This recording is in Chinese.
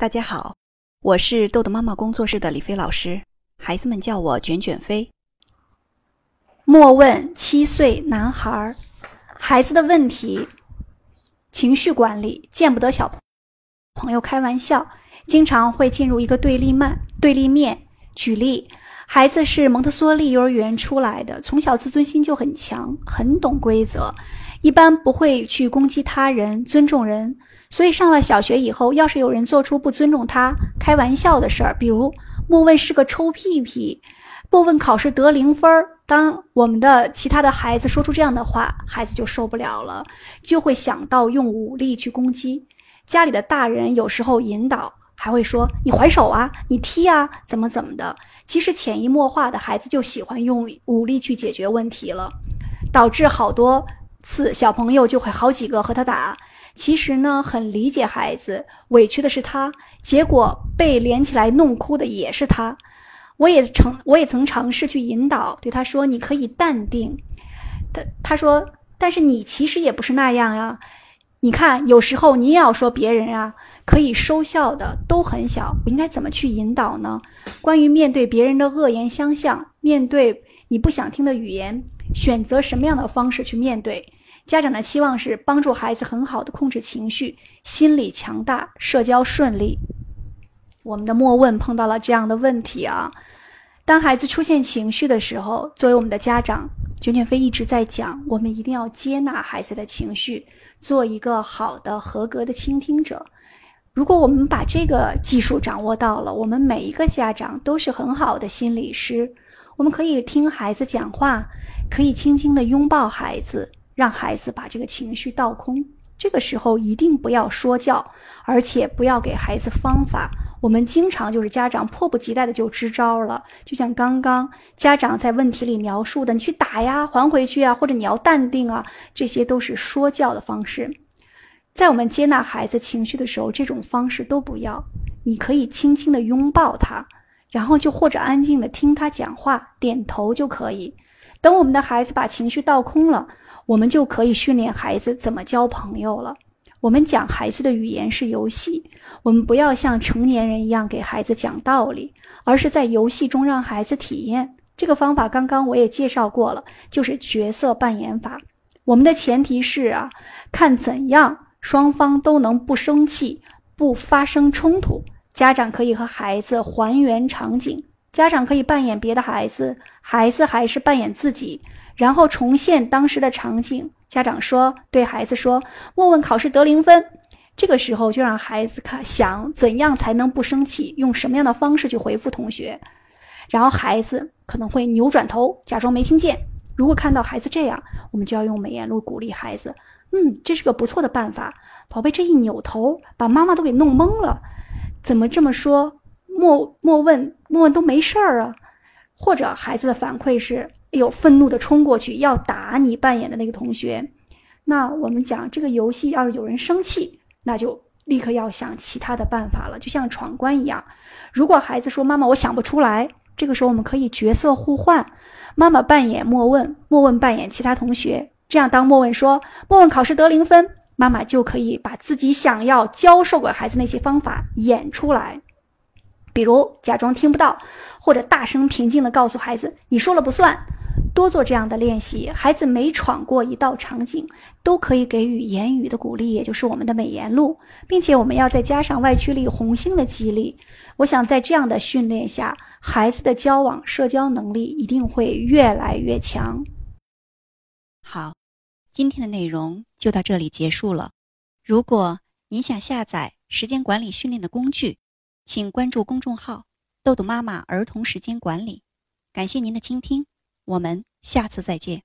大家好，我是豆豆妈妈工作室的李飞老师，孩子们叫我卷卷飞。莫问七岁男孩儿，孩子的问题，情绪管理见不得小朋友开玩笑，经常会进入一个对立面。对立面，举例，孩子是蒙特梭利幼儿园出来的，从小自尊心就很强，很懂规则，一般不会去攻击他人，尊重人。所以上了小学以后，要是有人做出不尊重他、开玩笑的事儿，比如莫问是个臭屁屁，莫问考试得零分儿，当我们的其他的孩子说出这样的话，孩子就受不了了，就会想到用武力去攻击。家里的大人有时候引导，还会说你还手啊，你踢啊，怎么怎么的。其实潜移默化的，孩子就喜欢用武力去解决问题了，导致好多次小朋友就会好几个和他打。其实呢，很理解孩子委屈的是他，结果被连起来弄哭的也是他。我也曾我也曾尝试去引导，对他说：“你可以淡定。”他他说：“但是你其实也不是那样呀。你看，有时候你也要说别人啊，可以收效的都很小。我应该怎么去引导呢？关于面对别人的恶言相向，面对你不想听的语言，选择什么样的方式去面对？”家长的期望是帮助孩子很好的控制情绪，心理强大，社交顺利。我们的莫问碰到了这样的问题啊，当孩子出现情绪的时候，作为我们的家长，卷卷飞一直在讲，我们一定要接纳孩子的情绪，做一个好的、合格的倾听者。如果我们把这个技术掌握到了，我们每一个家长都是很好的心理师。我们可以听孩子讲话，可以轻轻的拥抱孩子。让孩子把这个情绪倒空，这个时候一定不要说教，而且不要给孩子方法。我们经常就是家长迫不及待的就支招了，就像刚刚家长在问题里描述的，你去打呀，还回去啊，或者你要淡定啊，这些都是说教的方式。在我们接纳孩子情绪的时候，这种方式都不要。你可以轻轻的拥抱他，然后就或者安静的听他讲话，点头就可以。等我们的孩子把情绪倒空了。我们就可以训练孩子怎么交朋友了。我们讲孩子的语言是游戏，我们不要像成年人一样给孩子讲道理，而是在游戏中让孩子体验。这个方法刚刚我也介绍过了，就是角色扮演法。我们的前提是啊，看怎样双方都能不生气、不发生冲突。家长可以和孩子还原场景，家长可以扮演别的孩子，孩子还是扮演自己。然后重现当时的场景，家长说对孩子说：“问问考试得零分。”这个时候就让孩子看想怎样才能不生气，用什么样的方式去回复同学。然后孩子可能会扭转头，假装没听见。如果看到孩子这样，我们就要用美言录鼓励孩子：“嗯，这是个不错的办法，宝贝。”这一扭头，把妈妈都给弄懵了。怎么这么说？莫莫问莫问都没事儿啊。或者孩子的反馈是。哎呦，愤怒的冲过去要打你扮演的那个同学，那我们讲这个游戏要是有人生气，那就立刻要想其他的办法了，就像闯关一样。如果孩子说妈妈我想不出来，这个时候我们可以角色互换，妈妈扮演莫问，莫问扮演其他同学，这样当莫问说莫问考试得零分，妈妈就可以把自己想要教授给孩子那些方法演出来，比如假装听不到，或者大声平静的告诉孩子你说了不算。多做这样的练习，孩子每闯过一道场景，都可以给予言语的鼓励，也就是我们的美言录，并且我们要再加上外驱力红星的激励。我想在这样的训练下，孩子的交往社交能力一定会越来越强。好，今天的内容就到这里结束了。如果您想下载时间管理训练的工具，请关注公众号“豆豆妈妈儿童时间管理”。感谢您的倾听。我们下次再见。